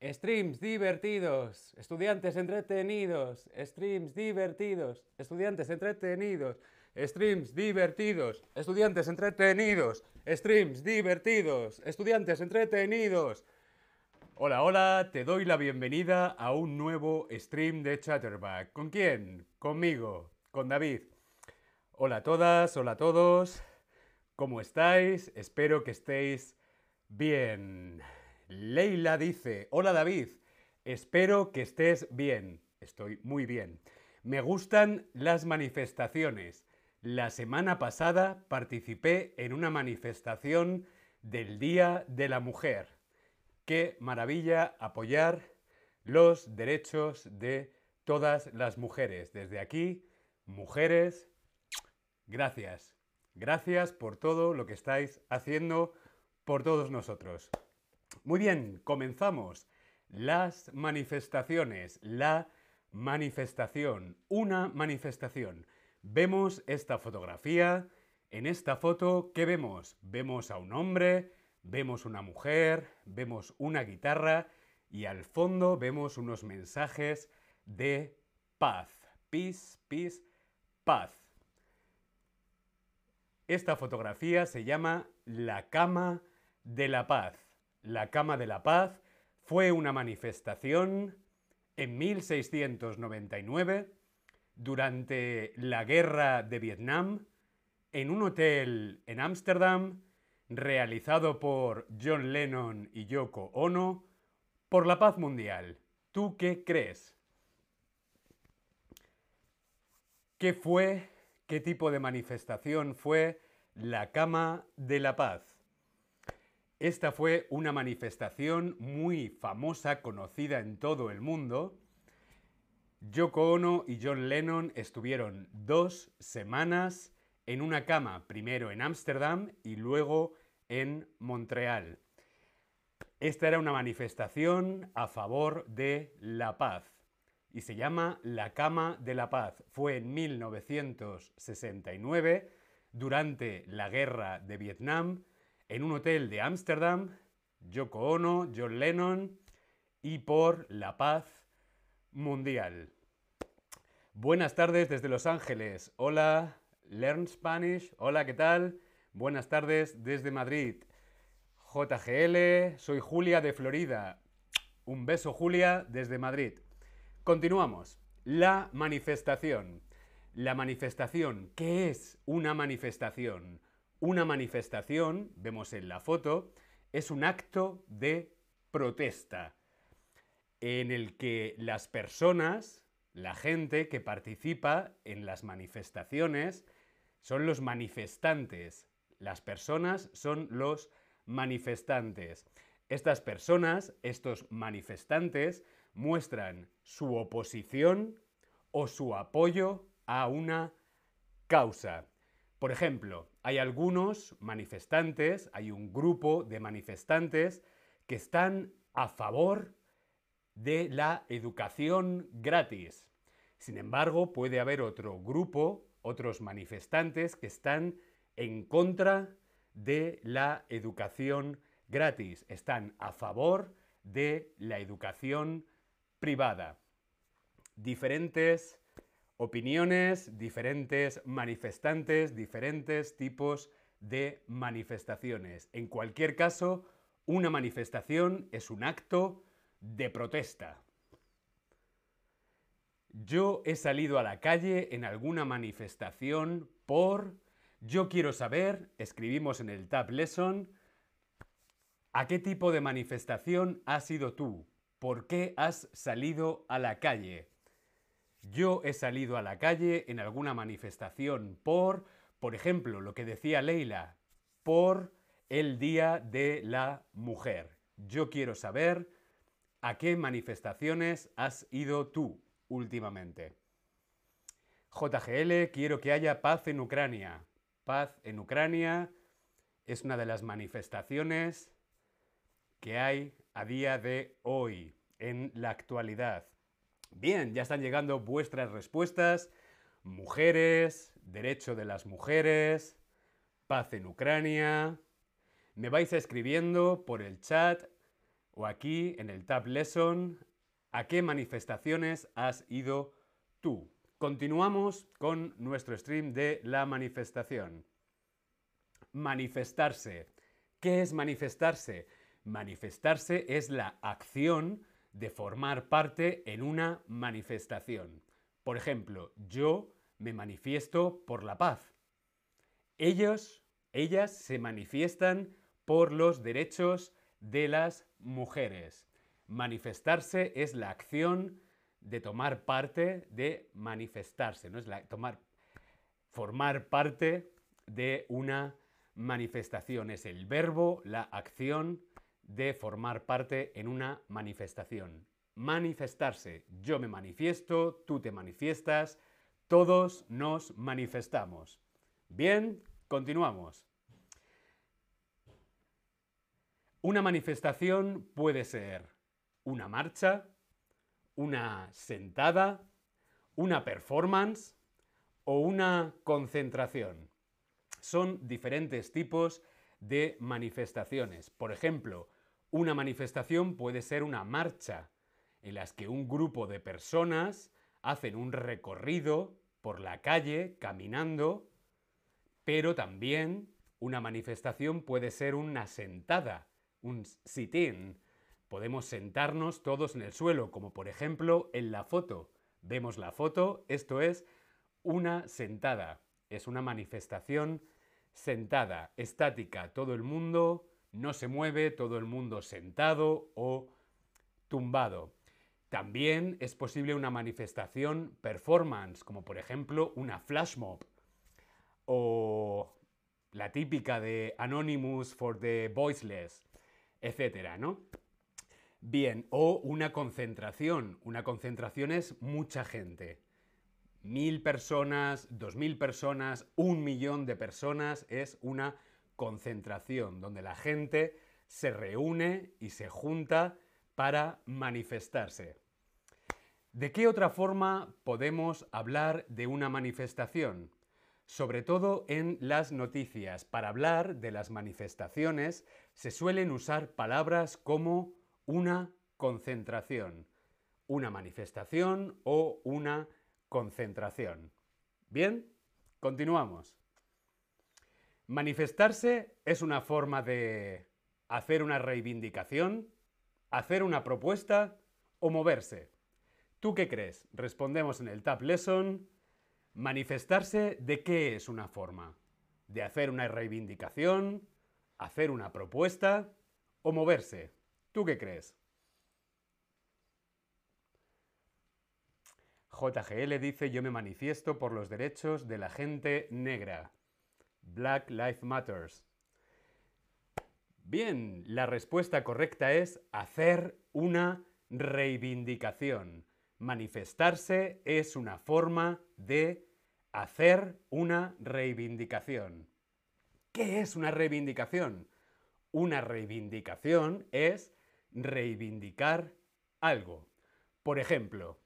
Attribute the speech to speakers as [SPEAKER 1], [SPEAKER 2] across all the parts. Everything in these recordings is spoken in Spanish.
[SPEAKER 1] Streams divertidos, estudiantes entretenidos, streams divertidos, estudiantes entretenidos, streams divertidos, estudiantes entretenidos, streams divertidos, estudiantes entretenidos. Hola, hola, te doy la bienvenida a un nuevo stream de Chatterback. ¿Con quién? Conmigo, con David. Hola a todas, hola a todos. ¿Cómo estáis? Espero que estéis bien. Leila dice, hola David, espero que estés bien. Estoy muy bien. Me gustan las manifestaciones. La semana pasada participé en una manifestación del Día de la Mujer. Qué maravilla apoyar los derechos de todas las mujeres. Desde aquí, mujeres, gracias. Gracias por todo lo que estáis haciendo por todos nosotros. Muy bien, comenzamos. Las manifestaciones, la manifestación, una manifestación. Vemos esta fotografía. En esta foto, ¿qué vemos? Vemos a un hombre, vemos una mujer, vemos una guitarra y al fondo vemos unos mensajes de paz. Peace, peace, paz. Esta fotografía se llama La cama de la paz. La Cama de la Paz fue una manifestación en 1699 durante la guerra de Vietnam en un hotel en Ámsterdam realizado por John Lennon y Yoko Ono por la paz mundial. ¿Tú qué crees? ¿Qué fue, qué tipo de manifestación fue la Cama de la Paz? Esta fue una manifestación muy famosa, conocida en todo el mundo. Yoko Ono y John Lennon estuvieron dos semanas en una cama, primero en Ámsterdam y luego en Montreal. Esta era una manifestación a favor de la paz y se llama La Cama de la Paz. Fue en 1969, durante la guerra de Vietnam, en un hotel de Ámsterdam, Yoko Ono, John Lennon y por la paz mundial. Buenas tardes desde Los Ángeles. Hola, Learn Spanish. Hola, ¿qué tal? Buenas tardes desde Madrid. JGL, soy Julia de Florida. Un beso, Julia, desde Madrid. Continuamos. La manifestación. La manifestación. ¿Qué es una manifestación? Una manifestación, vemos en la foto, es un acto de protesta en el que las personas, la gente que participa en las manifestaciones, son los manifestantes. Las personas son los manifestantes. Estas personas, estos manifestantes, muestran su oposición o su apoyo a una causa. Por ejemplo, hay algunos manifestantes, hay un grupo de manifestantes que están a favor de la educación gratis. Sin embargo, puede haber otro grupo, otros manifestantes que están en contra de la educación gratis, están a favor de la educación privada. Diferentes opiniones, diferentes manifestantes, diferentes tipos de manifestaciones. En cualquier caso, una manifestación es un acto de protesta. Yo he salido a la calle en alguna manifestación por... Yo quiero saber, escribimos en el Tab Lesson, ¿a qué tipo de manifestación has sido tú? ¿Por qué has salido a la calle? Yo he salido a la calle en alguna manifestación por, por ejemplo, lo que decía Leila, por el Día de la Mujer. Yo quiero saber a qué manifestaciones has ido tú últimamente. JGL, quiero que haya paz en Ucrania. Paz en Ucrania es una de las manifestaciones que hay a día de hoy, en la actualidad. Bien, ya están llegando vuestras respuestas. Mujeres, derecho de las mujeres, paz en Ucrania. Me vais escribiendo por el chat o aquí en el Tab Lesson, ¿a qué manifestaciones has ido tú? Continuamos con nuestro stream de la manifestación. Manifestarse. ¿Qué es manifestarse? Manifestarse es la acción de formar parte en una manifestación. Por ejemplo, yo me manifiesto por la paz. Ellos, ellas se manifiestan por los derechos de las mujeres. Manifestarse es la acción de tomar parte, de manifestarse, no es la tomar formar parte de una manifestación, es el verbo, la acción de formar parte en una manifestación. Manifestarse, yo me manifiesto, tú te manifiestas, todos nos manifestamos. Bien, continuamos. Una manifestación puede ser una marcha, una sentada, una performance o una concentración. Son diferentes tipos de manifestaciones. Por ejemplo, una manifestación puede ser una marcha en las que un grupo de personas hacen un recorrido por la calle caminando, pero también una manifestación puede ser una sentada, un sit-in. Podemos sentarnos todos en el suelo, como por ejemplo en la foto. Vemos la foto, esto es una sentada, es una manifestación sentada, estática, todo el mundo no se mueve, todo el mundo sentado o tumbado. También es posible una manifestación performance, como por ejemplo una flash mob o la típica de Anonymous for the Voiceless, etcétera, ¿no? Bien, o una concentración. Una concentración es mucha gente. Mil personas, dos mil personas, un millón de personas es una concentración, donde la gente se reúne y se junta para manifestarse. ¿De qué otra forma podemos hablar de una manifestación? Sobre todo en las noticias. Para hablar de las manifestaciones se suelen usar palabras como una concentración, una manifestación o una concentración. Bien, continuamos. Manifestarse es una forma de hacer una reivindicación, hacer una propuesta o moverse. ¿Tú qué crees? Respondemos en el Tab Lesson. Manifestarse de qué es una forma? ¿De hacer una reivindicación? ¿Hacer una propuesta? ¿O moverse? ¿Tú qué crees? JGL dice yo me manifiesto por los derechos de la gente negra. Black Lives Matters. Bien, la respuesta correcta es hacer una reivindicación. Manifestarse es una forma de hacer una reivindicación. ¿Qué es una reivindicación? Una reivindicación es reivindicar algo. Por ejemplo,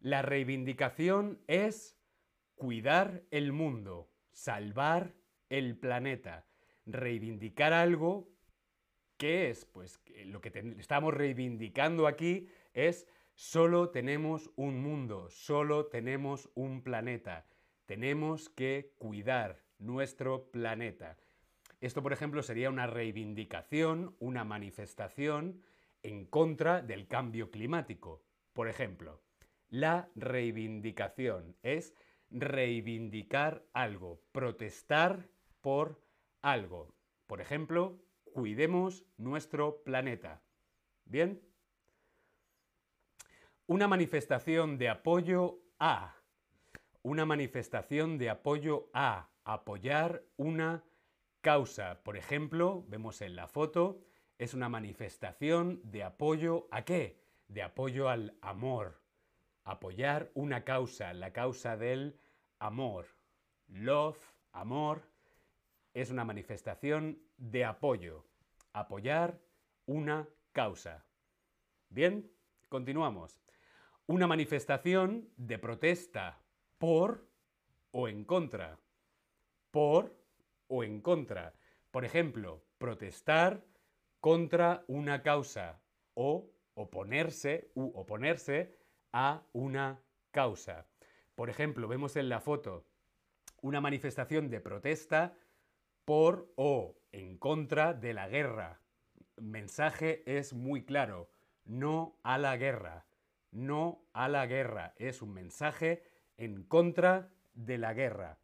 [SPEAKER 1] la reivindicación es cuidar el mundo, salvar el planeta, reivindicar algo ¿Qué es? Pues lo que estamos reivindicando aquí es solo tenemos un mundo, solo tenemos un planeta. Tenemos que cuidar nuestro planeta. Esto, por ejemplo, sería una reivindicación, una manifestación en contra del cambio climático. Por ejemplo, la reivindicación es reivindicar algo, protestar por algo. Por ejemplo, cuidemos nuestro planeta. ¿Bien? Una manifestación de apoyo a. Una manifestación de apoyo a. Apoyar una causa. Por ejemplo, vemos en la foto, es una manifestación de apoyo a qué? De apoyo al amor. Apoyar una causa, la causa del amor. Love, amor, es una manifestación de apoyo. Apoyar una causa. Bien, continuamos. Una manifestación de protesta por o en contra. Por o en contra. Por ejemplo, protestar contra una causa. o oponerse u oponerse a una causa. Por ejemplo, vemos en la foto una manifestación de protesta por o en contra de la guerra. mensaje es muy claro, no a la guerra, no a la guerra. Es un mensaje en contra de la guerra.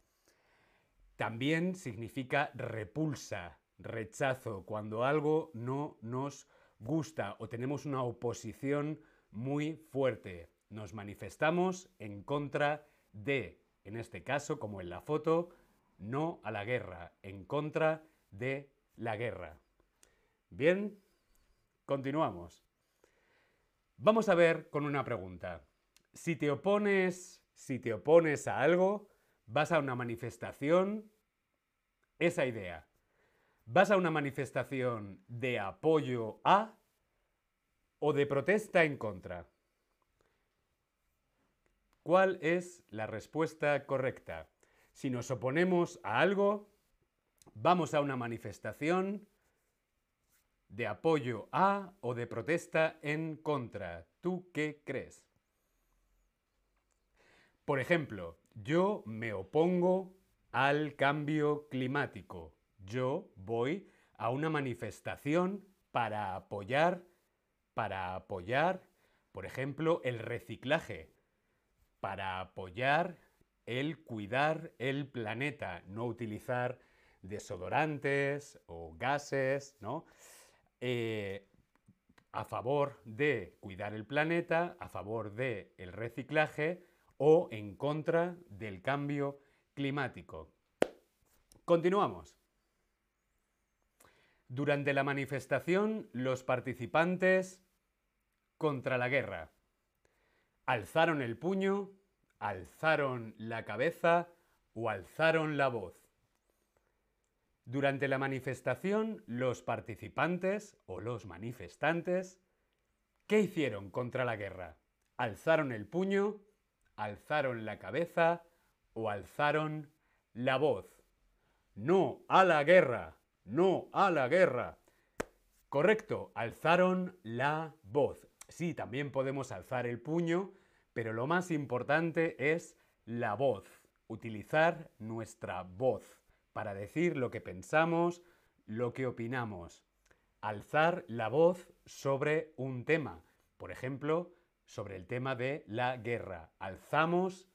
[SPEAKER 1] También significa repulsa, rechazo, cuando algo no nos gusta o tenemos una oposición muy fuerte. Nos manifestamos en contra de, en este caso, como en la foto, no a la guerra, en contra de la guerra. Bien, continuamos. Vamos a ver con una pregunta. Si te opones, si te opones a algo, vas a una manifestación, esa idea. ¿Vas a una manifestación de apoyo a o de protesta en contra? ¿Cuál es la respuesta correcta? Si nos oponemos a algo, vamos a una manifestación de apoyo a o de protesta en contra. ¿Tú qué crees? Por ejemplo, yo me opongo al cambio climático. Yo voy a una manifestación para apoyar, para apoyar, por ejemplo, el reciclaje, para apoyar el cuidar el planeta, no utilizar desodorantes o gases, ¿no? Eh, a favor de cuidar el planeta, a favor del el reciclaje o en contra del cambio climático. Continuamos. Durante la manifestación, los participantes contra la guerra alzaron el puño, alzaron la cabeza o alzaron la voz. Durante la manifestación, los participantes o los manifestantes, ¿qué hicieron contra la guerra? ¿Alzaron el puño? ¿Alzaron la cabeza? ¿O alzaron la voz? No a la guerra, no a la guerra. Correcto, alzaron la voz. Sí, también podemos alzar el puño, pero lo más importante es la voz, utilizar nuestra voz para decir lo que pensamos, lo que opinamos. Alzar la voz sobre un tema. Por ejemplo, sobre el tema de la guerra. Alzamos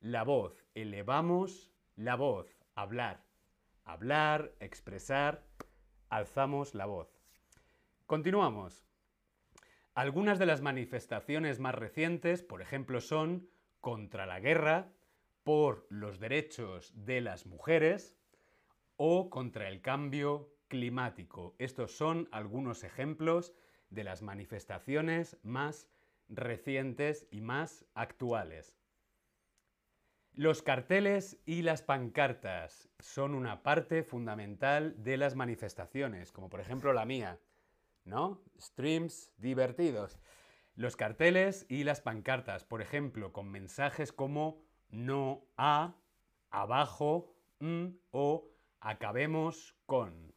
[SPEAKER 1] la voz, elevamos la voz, hablar. Hablar, expresar, alzamos la voz. Continuamos. Algunas de las manifestaciones más recientes, por ejemplo, son contra la guerra, por los derechos de las mujeres, o contra el cambio climático. Estos son algunos ejemplos de las manifestaciones más recientes y más actuales. Los carteles y las pancartas son una parte fundamental de las manifestaciones, como por ejemplo la mía, ¿no? Streams divertidos. Los carteles y las pancartas, por ejemplo, con mensajes como no a, abajo, mm, o Acabemos con.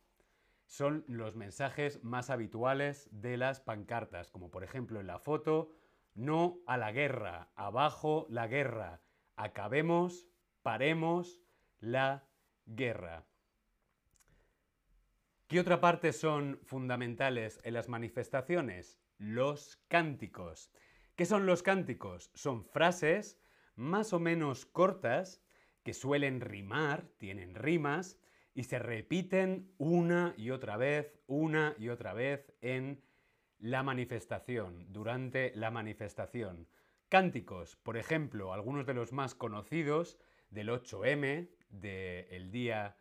[SPEAKER 1] Son los mensajes más habituales de las pancartas, como por ejemplo en la foto, no a la guerra, abajo la guerra, acabemos, paremos la guerra. ¿Qué otra parte son fundamentales en las manifestaciones? Los cánticos. ¿Qué son los cánticos? Son frases más o menos cortas que suelen rimar, tienen rimas, y se repiten una y otra vez, una y otra vez en la manifestación, durante la manifestación. Cánticos, por ejemplo, algunos de los más conocidos del 8M, del Día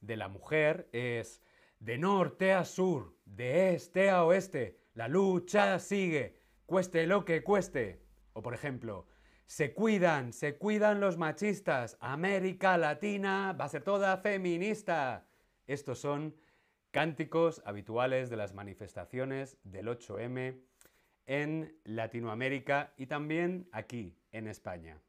[SPEAKER 1] de la Mujer, es de norte a sur, de este a oeste, la lucha sigue, cueste lo que cueste. O por ejemplo, se cuidan, se cuidan los machistas. América Latina va a ser toda feminista. Estos son cánticos habituales de las manifestaciones del 8M en Latinoamérica y también aquí, en España.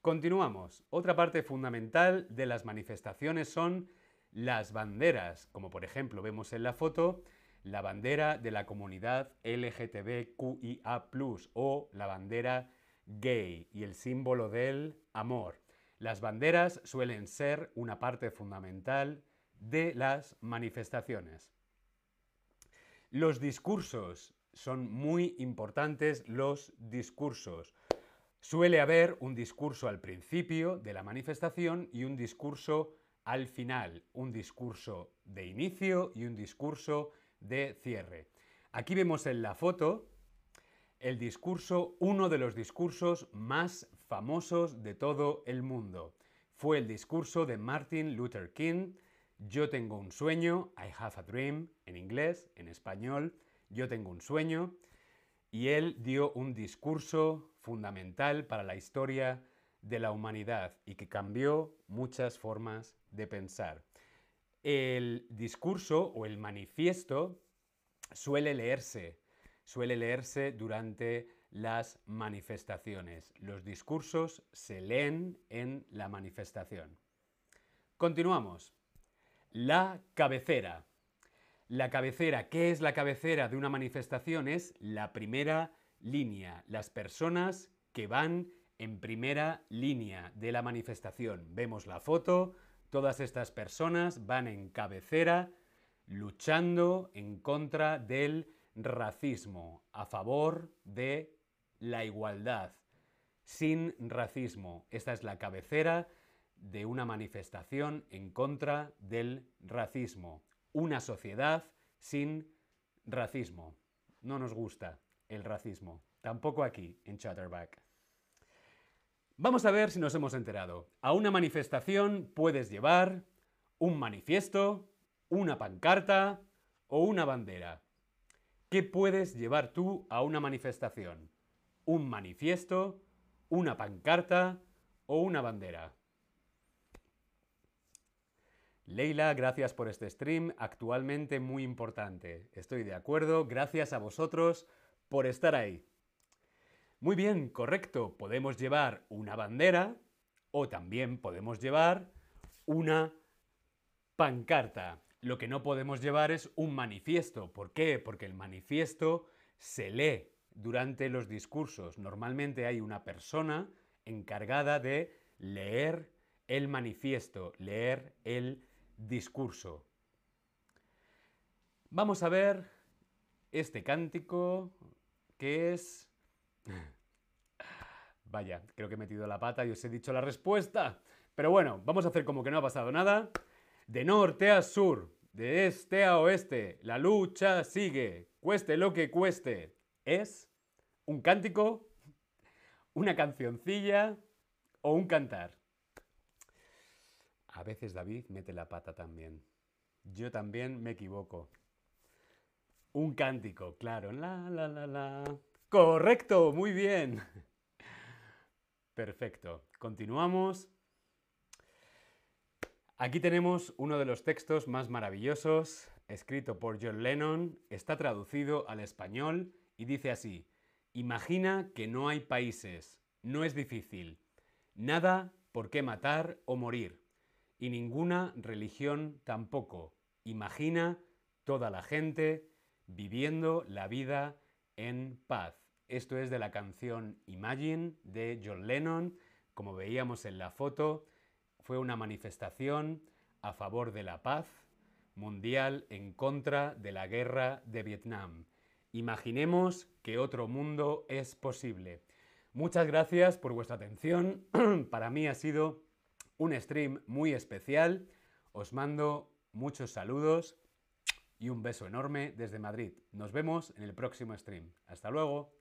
[SPEAKER 1] Continuamos. Otra parte fundamental de las manifestaciones son las banderas, como por ejemplo vemos en la foto, la bandera de la comunidad LGTBQIA, o la bandera gay y el símbolo del amor. Las banderas suelen ser una parte fundamental de las manifestaciones. Los discursos son muy importantes los discursos. Suele haber un discurso al principio de la manifestación y un discurso al final, un discurso de inicio y un discurso de cierre. Aquí vemos en la foto el discurso, uno de los discursos más famosos de todo el mundo. Fue el discurso de Martin Luther King, Yo tengo un sueño, I have a dream, en inglés, en español, Yo tengo un sueño, y él dio un discurso fundamental para la historia de la humanidad y que cambió muchas formas de pensar. El discurso o el manifiesto suele leerse, suele leerse durante las manifestaciones. Los discursos se leen en la manifestación. Continuamos. La cabecera. La cabecera, ¿qué es la cabecera de una manifestación? Es la primera línea, las personas que van en primera línea de la manifestación. Vemos la foto, todas estas personas van en cabecera luchando en contra del racismo, a favor de la igualdad, sin racismo. Esta es la cabecera de una manifestación en contra del racismo. Una sociedad sin racismo. No nos gusta el racismo. Tampoco aquí, en Chatterback. Vamos a ver si nos hemos enterado. A una manifestación puedes llevar un manifiesto, una pancarta o una bandera. ¿Qué puedes llevar tú a una manifestación? ¿Un manifiesto, una pancarta o una bandera? Leila, gracias por este stream, actualmente muy importante. Estoy de acuerdo, gracias a vosotros por estar ahí. Muy bien, correcto. Podemos llevar una bandera o también podemos llevar una pancarta. Lo que no podemos llevar es un manifiesto. ¿Por qué? Porque el manifiesto se lee durante los discursos. Normalmente hay una persona encargada de leer el manifiesto, leer el discurso. Vamos a ver este cántico que es Vaya, creo que he metido la pata y os he dicho la respuesta. Pero bueno, vamos a hacer como que no ha pasado nada. De norte a sur, de este a oeste, la lucha sigue, cueste lo que cueste. Es un cántico, una cancioncilla o un cantar. A veces David mete la pata también. Yo también me equivoco. Un cántico, claro. La, la, la, la. Correcto, muy bien. Perfecto. Continuamos. Aquí tenemos uno de los textos más maravillosos, escrito por John Lennon, está traducido al español y dice así, Imagina que no hay países, no es difícil, nada por qué matar o morir, y ninguna religión tampoco. Imagina toda la gente viviendo la vida en paz. Esto es de la canción Imagine de John Lennon. Como veíamos en la foto, fue una manifestación a favor de la paz mundial en contra de la guerra de Vietnam. Imaginemos que otro mundo es posible. Muchas gracias por vuestra atención. Para mí ha sido un stream muy especial. Os mando muchos saludos y un beso enorme desde Madrid. Nos vemos en el próximo stream. Hasta luego.